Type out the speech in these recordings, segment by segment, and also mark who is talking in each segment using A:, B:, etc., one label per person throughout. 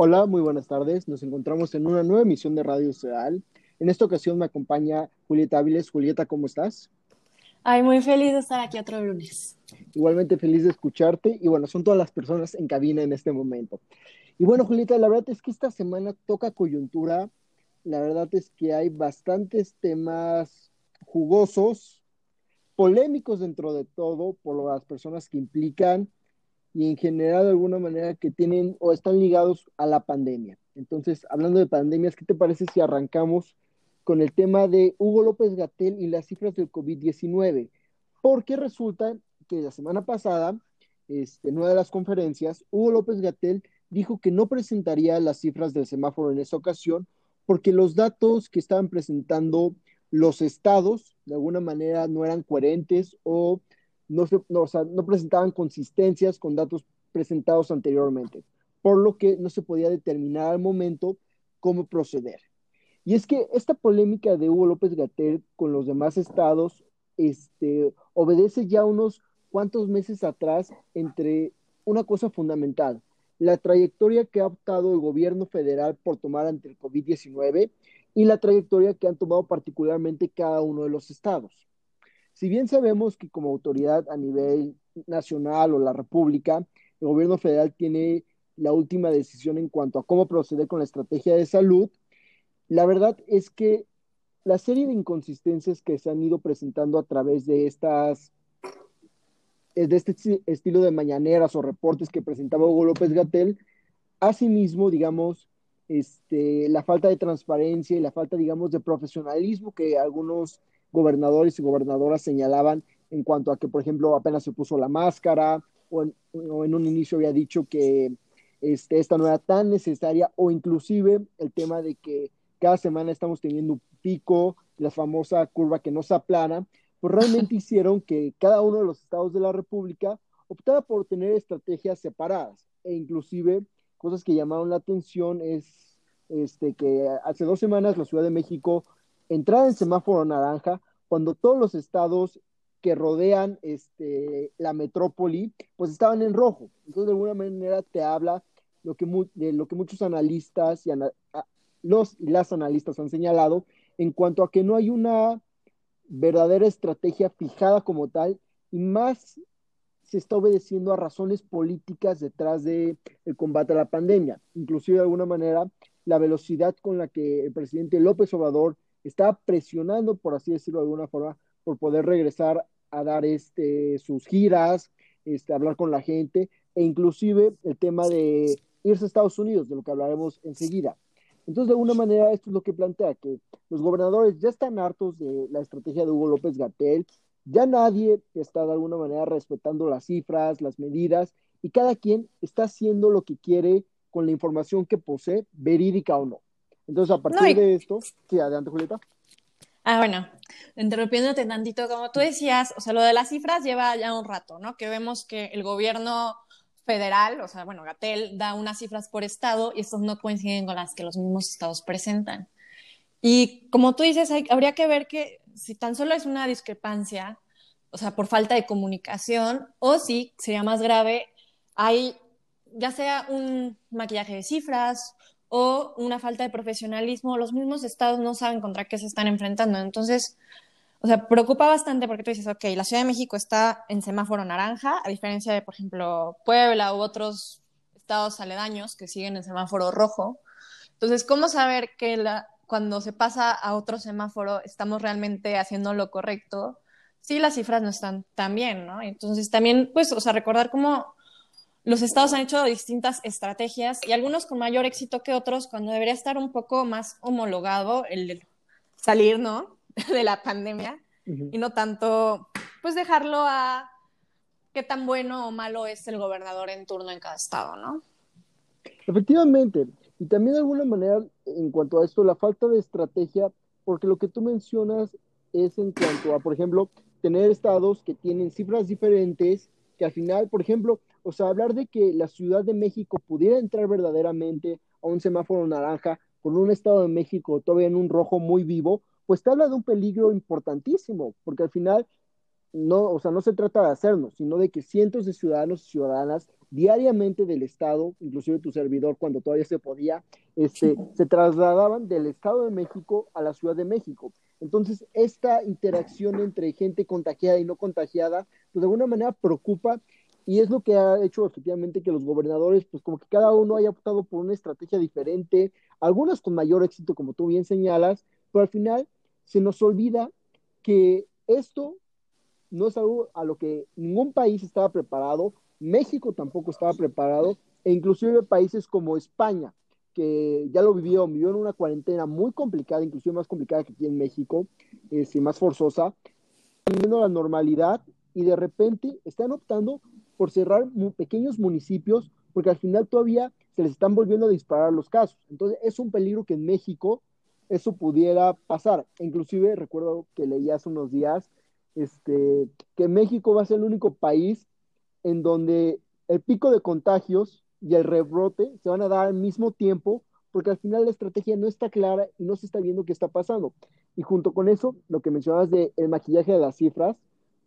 A: Hola, muy buenas tardes. Nos encontramos en una nueva emisión de Radio Ceal. En esta ocasión me acompaña Julieta Áviles. Julieta, ¿cómo estás?
B: Ay, muy feliz de estar aquí otro lunes.
A: Igualmente feliz de escucharte y bueno, son todas las personas en cabina en este momento. Y bueno, Julieta, la verdad es que esta semana toca coyuntura. La verdad es que hay bastantes temas jugosos, polémicos dentro de todo por las personas que implican y en general de alguna manera que tienen o están ligados a la pandemia. Entonces, hablando de pandemias, ¿qué te parece si arrancamos con el tema de Hugo López Gatel y las cifras del COVID-19? Porque resulta que la semana pasada, este, en una de las conferencias, Hugo López Gatel dijo que no presentaría las cifras del semáforo en esa ocasión porque los datos que estaban presentando los estados de alguna manera no eran coherentes o no, presentaban consistencias con datos presentados anteriormente, por lo que no se podía determinar al momento cómo proceder. Y es que esta polémica de Hugo López Gatel con los demás estados este, obedece ya unos cuantos meses atrás entre una cosa fundamental, la trayectoria que ha optado el gobierno federal por tomar ante el COVID-19 y la trayectoria que han tomado particularmente cada uno de los estados. Si bien sabemos que como autoridad a nivel nacional o la República, el gobierno federal tiene la última decisión en cuanto a cómo proceder con la estrategia de salud, la verdad es que la serie de inconsistencias que se han ido presentando a través de estas de este estilo de mañaneras o reportes que presentaba Hugo López Gatel, asimismo, digamos, este, la falta de transparencia y la falta, digamos, de profesionalismo que algunos gobernadores y gobernadoras señalaban en cuanto a que, por ejemplo, apenas se puso la máscara o en, un inicio había dicho que este, esta no era tan necesaria o inclusive el tema de que cada semana estamos teniendo un pico, la famosa curva que no se aplana, pues realmente hicieron que cada uno de los estados de la República optara por tener estrategias separadas e inclusive cosas que llamaron la atención es este, que hace dos semanas la Ciudad de México entrada en semáforo naranja cuando todos los estados que rodean este, la metrópoli, pues estaban en rojo. Entonces, de alguna manera te habla lo que de lo que muchos analistas y los y las analistas han señalado en cuanto a que no hay una verdadera estrategia fijada como tal y más se está obedeciendo a razones políticas detrás del el combate a la pandemia. Inclusive de alguna manera la velocidad con la que el presidente López Obrador está presionando, por así decirlo de alguna forma, por poder regresar a dar este, sus giras, este, hablar con la gente, e inclusive el tema de irse a Estados Unidos, de lo que hablaremos enseguida. Entonces, de alguna manera, esto es lo que plantea, que los gobernadores ya están hartos de la estrategia de Hugo López Gatel, ya nadie está de alguna manera respetando las cifras, las medidas, y cada quien está haciendo lo que quiere con la información que posee, verídica o no. Entonces, a partir de esto, sí, adelante, Julieta.
B: Ah, bueno, interrumpiéndote tantito, como tú decías, o sea, lo de las cifras lleva ya un rato, ¿no? Que vemos que el gobierno federal, o sea, bueno, Gatel da unas cifras por estado y estos no coinciden con las que los mismos estados presentan. Y como tú dices, habría que ver que si tan solo es una discrepancia, o sea, por falta de comunicación, o si sería más grave, hay ya sea un maquillaje de cifras o una falta de profesionalismo, los mismos estados no saben contra qué se están enfrentando. Entonces, o sea, preocupa bastante porque tú dices, ok, la Ciudad de México está en semáforo naranja, a diferencia de, por ejemplo, Puebla u otros estados aledaños que siguen en semáforo rojo. Entonces, ¿cómo saber que la, cuando se pasa a otro semáforo estamos realmente haciendo lo correcto? Si las cifras no están tan bien, ¿no? Entonces, también, pues, o sea, recordar cómo los estados han hecho distintas estrategias y algunos con mayor éxito que otros cuando debería estar un poco más homologado el salir, ¿no? de la pandemia y no tanto, pues dejarlo a qué tan bueno o malo es el gobernador en turno en cada estado, ¿no?
A: Efectivamente, y también de alguna manera en cuanto a esto, la falta de estrategia, porque lo que tú mencionas es en cuanto a, por ejemplo, tener estados que tienen cifras diferentes, que al final, por ejemplo, o sea, hablar de que la Ciudad de México pudiera entrar verdaderamente a un semáforo naranja con un Estado de México todavía en un rojo muy vivo, pues te habla de un peligro importantísimo, porque al final no, o sea, no se trata de hacernos, sino de que cientos de ciudadanos y ciudadanas diariamente del Estado, inclusive tu servidor cuando todavía se podía, este, se trasladaban del Estado de México a la Ciudad de México. Entonces, esta interacción entre gente contagiada y no contagiada, pues de alguna manera preocupa y es lo que ha hecho efectivamente que los gobernadores, pues como que cada uno haya optado por una estrategia diferente, algunas con mayor éxito, como tú bien señalas, pero al final se nos olvida que esto no es algo a lo que ningún país estaba preparado, México tampoco estaba preparado, e inclusive países como España, que ya lo vivió, vivió en una cuarentena muy complicada, inclusive más complicada que aquí en México, este, más forzosa, viviendo la normalidad y de repente están optando por cerrar pequeños municipios porque al final todavía se les están volviendo a disparar los casos. Entonces es un peligro que en México eso pudiera pasar. Inclusive recuerdo que leí hace unos días este, que México va a ser el único país en donde el pico de contagios y el rebrote se van a dar al mismo tiempo porque al final la estrategia no está clara y no se está viendo qué está pasando. Y junto con eso, lo que mencionabas del el maquillaje de las cifras,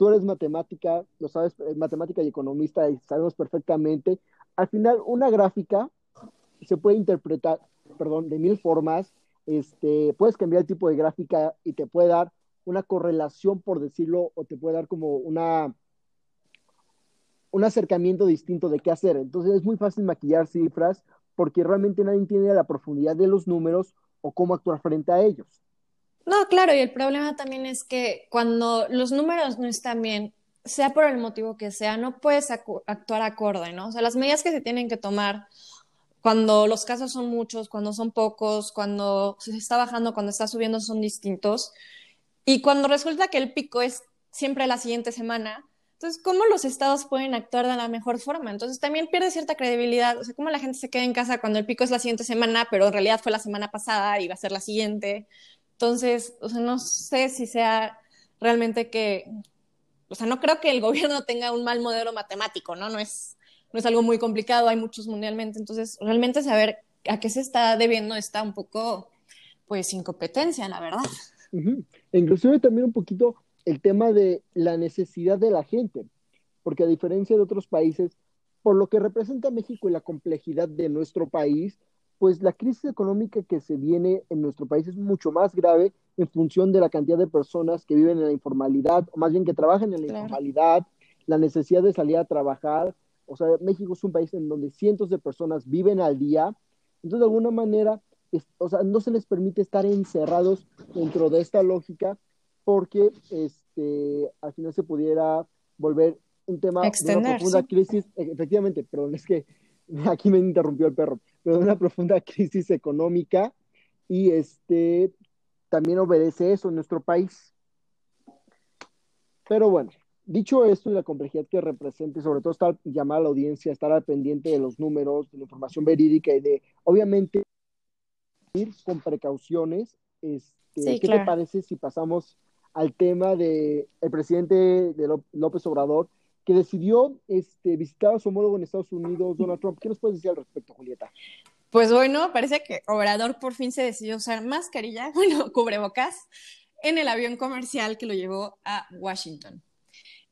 A: tú eres matemática, lo sabes, eh, matemática y economista y sabemos perfectamente, al final una gráfica se puede interpretar, perdón, de mil formas, este, puedes cambiar el tipo de gráfica y te puede dar una correlación, por decirlo, o te puede dar como una un acercamiento distinto de qué hacer. Entonces es muy fácil maquillar cifras porque realmente nadie entiende la profundidad de los números o cómo actuar frente a ellos.
B: No, claro, y el problema también es que cuando los números no están bien, sea por el motivo que sea, no puedes actuar acorde, ¿no? O sea, las medidas que se tienen que tomar cuando los casos son muchos, cuando son pocos, cuando se está bajando, cuando está subiendo son distintos. Y cuando resulta que el pico es siempre la siguiente semana, entonces, ¿cómo los estados pueden actuar de la mejor forma? Entonces, también pierde cierta credibilidad. O sea, ¿cómo la gente se queda en casa cuando el pico es la siguiente semana, pero en realidad fue la semana pasada y va a ser la siguiente? Entonces, o sea, no sé si sea realmente que, o sea, no creo que el gobierno tenga un mal modelo matemático, ¿no? No es, no es algo muy complicado, hay muchos mundialmente, entonces realmente saber a qué se está debiendo está un poco, pues, sin competencia, la verdad.
A: E inclusive también un poquito el tema de la necesidad de la gente, porque a diferencia de otros países, por lo que representa México y la complejidad de nuestro país, pues la crisis económica que se viene en nuestro país es mucho más grave en función de la cantidad de personas que viven en la informalidad, o más bien que trabajan en la informalidad, la necesidad de salir a trabajar. O sea, México es un país en donde cientos de personas viven al día. Entonces, de alguna manera, o sea, no se les permite estar encerrados dentro de esta lógica porque este, al final se pudiera volver un tema de una profunda crisis. Efectivamente, perdón, es que aquí me interrumpió el perro pero de una profunda crisis económica y este también obedece eso en nuestro país. Pero bueno, dicho esto y la complejidad que representa, sobre todo estar llamar a la audiencia, estar al pendiente de los números, de la información verídica y de, obviamente, ir con precauciones. Este, ¿Qué te parece si pasamos al tema de el presidente de López Obrador, que decidió este, visitar a su homólogo en Estados Unidos, Donald Trump. ¿Qué nos puedes decir al respecto, Julieta?
B: Pues bueno, parece que Obrador por fin se decidió usar mascarilla, bueno, cubrebocas, en el avión comercial que lo llevó a Washington.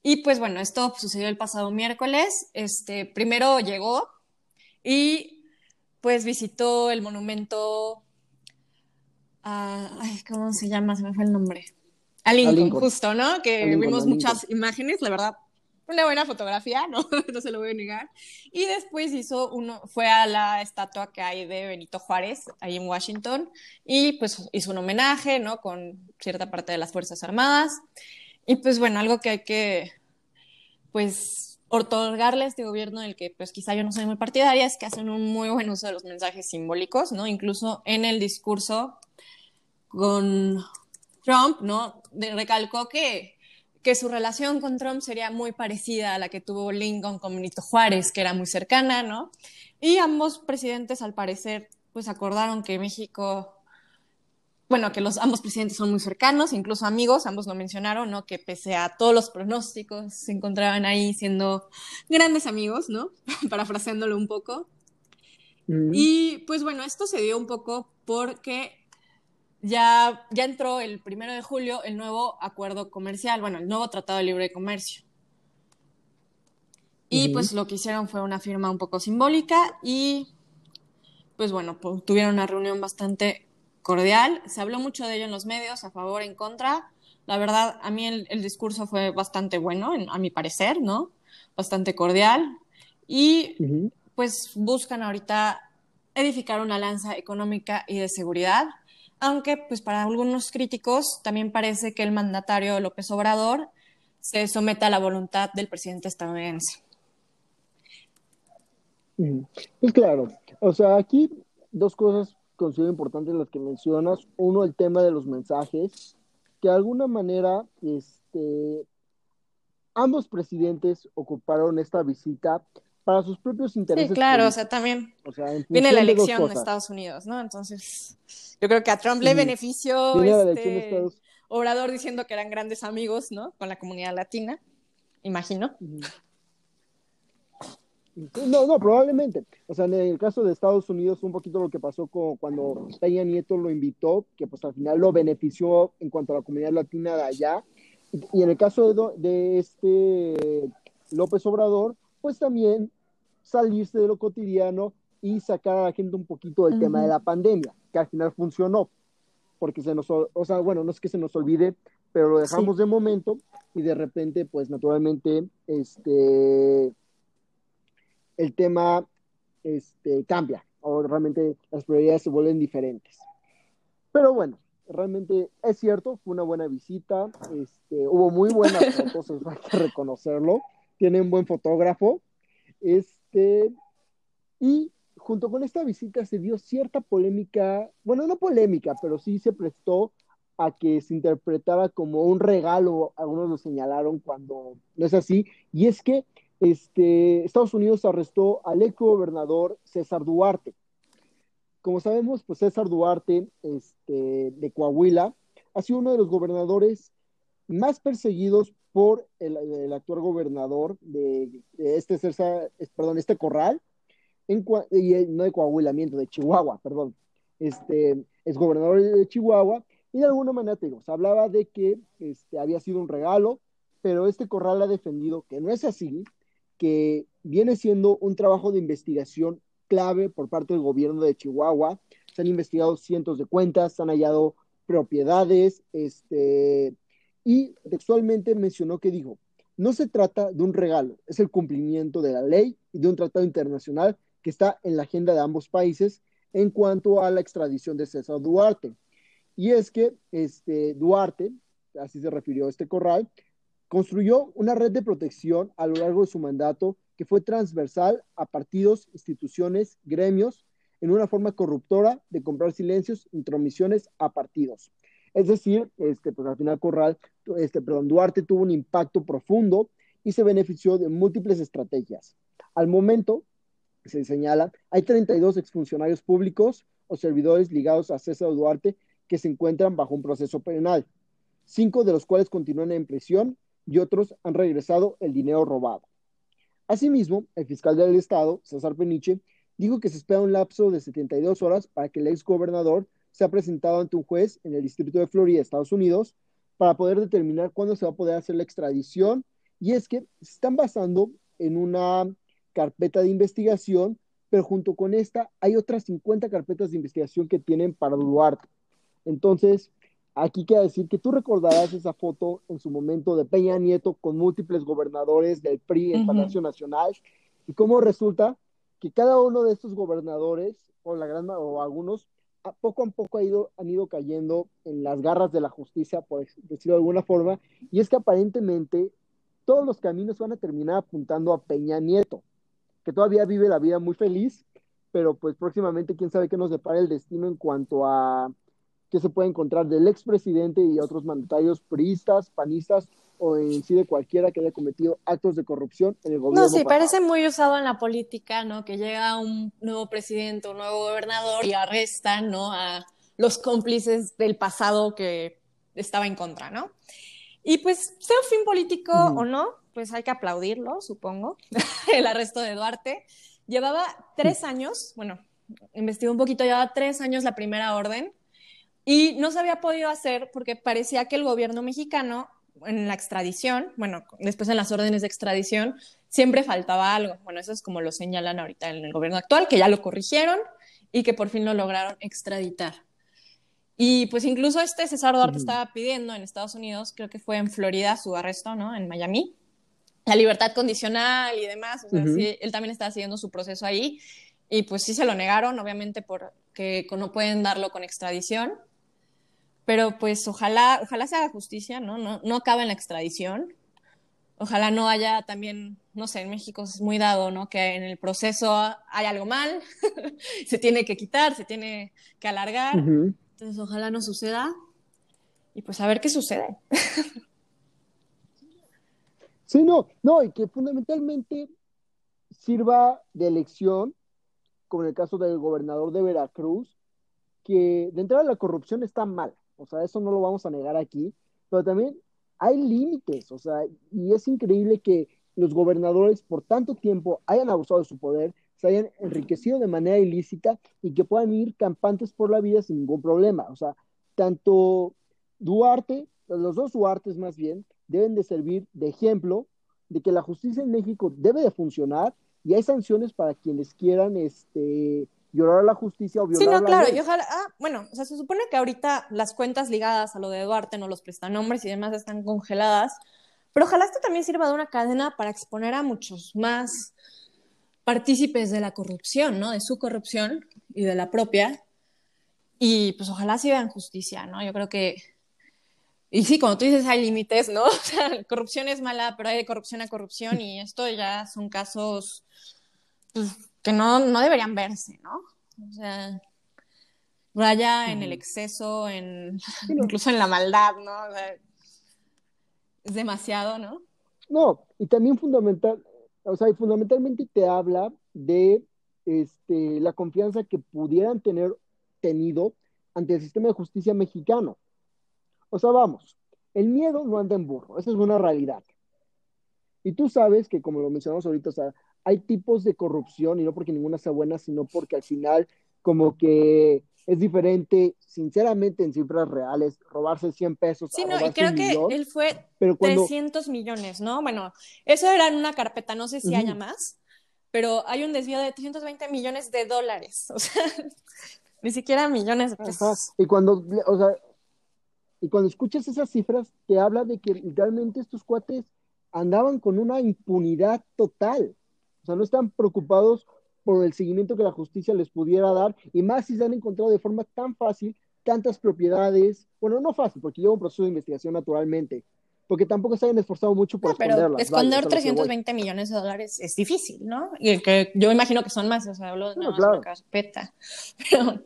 B: Y pues bueno, esto sucedió el pasado miércoles. Este, primero llegó y pues visitó el monumento ay, ¿cómo se llama? Se me fue el nombre. A Lincoln, justo, ¿no? Que vimos muchas imágenes, la verdad, una buena fotografía, ¿no? no se lo voy a negar. Y después hizo uno, fue a la estatua que hay de Benito Juárez, ahí en Washington, y pues hizo un homenaje, ¿no? Con cierta parte de las Fuerzas Armadas. Y pues bueno, algo que hay que, pues, otorgarle a este gobierno del que pues quizá yo no soy muy partidaria es que hacen un muy buen uso de los mensajes simbólicos, ¿no? Incluso en el discurso con Trump, ¿no? recalcó que que su relación con Trump sería muy parecida a la que tuvo Lincoln con Benito Juárez, que era muy cercana, ¿no? Y ambos presidentes, al parecer, pues acordaron que México, bueno, que los ambos presidentes son muy cercanos, incluso amigos, ambos lo mencionaron, ¿no? Que pese a todos los pronósticos, se encontraban ahí siendo grandes amigos, ¿no? Parafraseándolo un poco. Mm. Y pues bueno, esto se dio un poco porque ya, ya entró el primero de julio el nuevo acuerdo comercial, bueno, el nuevo Tratado de Libre Comercio. Y pues lo que hicieron fue una firma un poco simbólica y pues bueno, pues, tuvieron una reunión bastante cordial. Se habló mucho de ello en los medios, a favor, en contra. La verdad, a mí el, discurso fue bastante bueno, a mi parecer, ¿no? Bastante cordial. Y pues buscan ahorita edificar una lanza económica y de seguridad, aunque pues para algunos críticos también parece que el mandatario López Obrador se somete a la voluntad del presidente estadounidense.
A: Pues claro, o sea, aquí dos cosas considero importantes las que mencionas. Uno, el tema de los mensajes, que de alguna manera, este, ambos presidentes ocuparon esta visita para sus propios intereses.
B: Sí, claro, o sea, también viene la elección de, Estados Unidos, ¿no? Entonces, yo creo que a Trump le benefició este, Obrador diciendo que eran grandes amigos, ¿no? Con la comunidad latina, imagino.
A: No, no, probablemente. O sea, en el caso de Estados Unidos, un poquito lo que pasó con, cuando Peña Nieto lo invitó, que pues al final lo benefició en cuanto a la comunidad latina de allá. Y, en el caso de, de, este López Obrador, pues también salirse de lo cotidiano y sacar a la gente un poquito del tema de la pandemia, que al final funcionó. Porque se nos, o sea, bueno, no es que se nos olvide, pero lo dejamos de momento y de repente, pues naturalmente, este el tema este, cambia o realmente las prioridades se vuelven diferentes. Pero bueno, realmente es cierto, fue una buena visita, este, hubo muy buenas fotos, hay que reconocerlo, tiene un buen fotógrafo, este, y junto con esta visita se dio cierta polémica, bueno, no polémica, pero sí se prestó a que se interpretara como un regalo, algunos lo señalaron cuando no es así, y es que este, Estados Unidos arrestó al ex gobernador César Duarte. Como sabemos, pues César Duarte este, de Coahuila ha sido uno de los gobernadores más perseguidos por el, actual gobernador de, este César, perdón, este corral, en, no de Coahuila, de Chihuahua, perdón. Este, es gobernador de Chihuahua y de alguna manera te digo, se hablaba de que este, había sido un regalo, pero este corral ha defendido que no es así, que viene siendo un trabajo de investigación clave por parte del gobierno de Chihuahua. Se han investigado cientos de cuentas, se han hallado propiedades, este, y textualmente mencionó que dijo, no se trata de un regalo, es el cumplimiento de la ley y de un tratado internacional que está en la agenda de ambos países en cuanto a la extradición de César Duarte. Y es que este, Duarte, así se refirió este corral, Construyó una red de protección a lo largo de su mandato que fue transversal a partidos, instituciones, gremios, en una forma corruptora de comprar silencios, intromisiones a partidos. Es decir, este, pues al final Corral, este, perdón, Duarte tuvo un impacto profundo y se benefició de múltiples estrategias. Al momento, se señala, hay 32 exfuncionarios públicos o servidores ligados a César Duarte que se encuentran bajo un proceso penal, cinco de los cuales continúan en prisión y otros han regresado el dinero robado. Asimismo, el fiscal del Estado, César Peniche, dijo que se espera un lapso de 72 horas para que el ex gobernador sea presentado ante un juez en el Distrito de Florida, Estados Unidos, para poder determinar cuándo se va a poder hacer la extradición. Y es que se están basando en una carpeta de investigación, pero junto con esta hay otras 50 carpetas de investigación que tienen para Duarte. Entonces, Aquí queda decir que tú recordarás esa foto en su momento de Peña Nieto con múltiples gobernadores del PRI en Palacio Nacional y cómo resulta que cada uno de estos gobernadores, o la gran o algunos, poco a poco ha ido, han ido cayendo en las garras de la justicia, por decirlo de alguna forma, y es que aparentemente todos los caminos van a terminar apuntando a Peña Nieto, que todavía vive la vida muy feliz, pero pues próximamente quién sabe qué nos depara el destino en cuanto a que se puede encontrar del expresidente y otros mandatarios priistas, panistas o en sí de cualquiera que haya cometido actos de corrupción en el gobierno.
B: No, sí, parece muy usado en la política, ¿no? Que llega un nuevo presidente, un nuevo gobernador y arrestan, ¿no? A los cómplices del pasado que estaba en contra, ¿no? Y pues, sea un fin político o no, pues hay que aplaudirlo, supongo, el arresto de Duarte. Llevaba tres años, bueno, investigué un poquito, llevaba tres años la primera orden, Y no se había podido hacer porque parecía que el gobierno mexicano en la extradición, bueno, después en las órdenes de extradición, siempre faltaba algo. Bueno, eso es como lo señalan ahorita en el gobierno actual, que ya lo corrigieron y que por fin lo lograron extraditar. Y pues incluso este César Duarte estaba pidiendo en Estados Unidos, creo que fue en Florida su arresto, ¿no? En Miami, la libertad condicional y demás. O sea, sí, él también estaba siguiendo su proceso ahí. Y pues sí se lo negaron, obviamente porque no pueden darlo con extradición. Pero pues ojalá, ojalá se haga justicia, ¿no? No, no acabe en la extradición. Ojalá no haya también, no sé, en México es muy dado, ¿no? Que en el proceso hay algo mal, se tiene que quitar, se tiene que alargar. Entonces ojalá no suceda. Y pues a ver qué sucede.
A: sí, no, no, y que fundamentalmente sirva de elección, como en el caso del gobernador de Veracruz, que de entrada la corrupción está mal o sea, eso no lo vamos a negar aquí, pero también hay límites, o sea, y es increíble que los gobernadores por tanto tiempo hayan abusado de su poder, se hayan enriquecido de manera ilícita y que puedan ir campantes por la vida sin ningún problema. O sea, tanto Duarte, los dos Duartes más bien, deben de servir de ejemplo de que la justicia en México debe de funcionar y hay sanciones para quienes quieran este, violar la justicia o violar
B: Sí, no, claro,
A: y
B: ojalá, ah, bueno, o sea, se supone que ahorita las cuentas ligadas a lo de Duarte, no los prestanombres y demás están congeladas, pero ojalá esto también sirva de una cadena para exponer a muchos más partícipes de la corrupción, ¿no? De su corrupción y de la propia. Y pues ojalá sí vean justicia, ¿no? Yo creo que y sí, como tú dices, hay límites, ¿no? O sea, corrupción es mala, pero hay de corrupción a corrupción y esto ya son casos pues, que no, no deberían verse, ¿no? O sea, raya en el exceso, en, incluso en la maldad, ¿no? O sea, es demasiado, ¿no?
A: No, y también fundamental, o sea, fundamentalmente te habla de este, la confianza que pudieran tener tenido ante el sistema de justicia mexicano. O sea, vamos, el miedo no anda en burro, esa es una realidad. Y tú sabes que, como lo mencionamos ahorita, o sea, hay tipos de corrupción y no porque ninguna sea buena, sino porque al final como que es diferente, sinceramente, en cifras reales, robarse 100 pesos.
B: Sí, no, y creo que él fue 300 millones, ¿no? Bueno, eso era en una carpeta, no sé si haya más, pero hay un desvío de 320 millones de dólares, o sea, ni siquiera millones de pesos.
A: Y cuando, o sea, y cuando escuchas esas cifras, te habla de que realmente estos cuates andaban con una impunidad total. O sea, no están preocupados por el seguimiento que la justicia les pudiera dar, y más si se han encontrado de forma tan fácil tantas propiedades, bueno, no fácil, porque lleva un proceso de investigación naturalmente, porque tampoco se hayan esforzado mucho por no,
B: pero esconder 320 millones de dólares es difícil, ¿no? Y el que yo imagino que son más, o sea, hablo de no, una carpeta. Pero,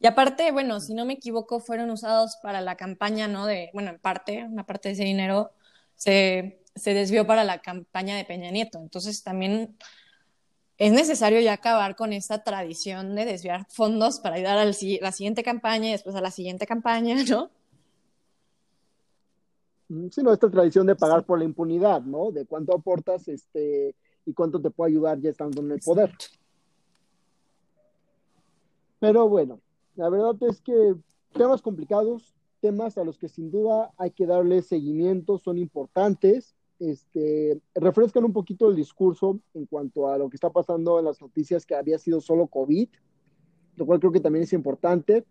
B: y aparte, bueno, si no me equivoco, fueron usados para la campaña, ¿no? De, bueno, en parte, una parte de ese dinero se se desvió para la campaña de Peña Nieto. Entonces también es necesario ya acabar con esta tradición de desviar fondos para ayudar a la siguiente campaña y después a la siguiente campaña, ¿no?
A: Mm, sí, no, esta tradición de pagar por la impunidad, ¿no? De cuánto aportas este, y cuánto te puede ayudar ya estando en el poder. Pero bueno, la verdad es que temas complicados, temas a los que sin duda hay que darle seguimiento, son importantes este, refrescan un poquito el discurso en cuanto a lo que está pasando en las noticias que había sido solo COVID, lo cual creo que también es importante.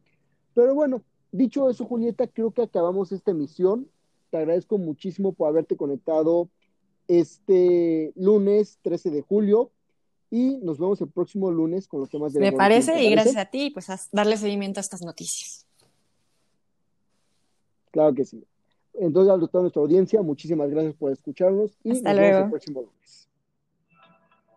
A: Pero bueno, dicho eso, Julieta, creo que acabamos esta emisión. Te agradezco muchísimo por haberte conectado este lunes 13 de julio y nos vemos el próximo lunes con los temas de
B: Me parece y gracias a ti, pues a darle seguimiento a estas noticias.
A: Claro que sí. Entonces, a toda nuestra audiencia, muchísimas gracias por escucharnos y
B: Hasta nos vemos
A: el próximo lunes.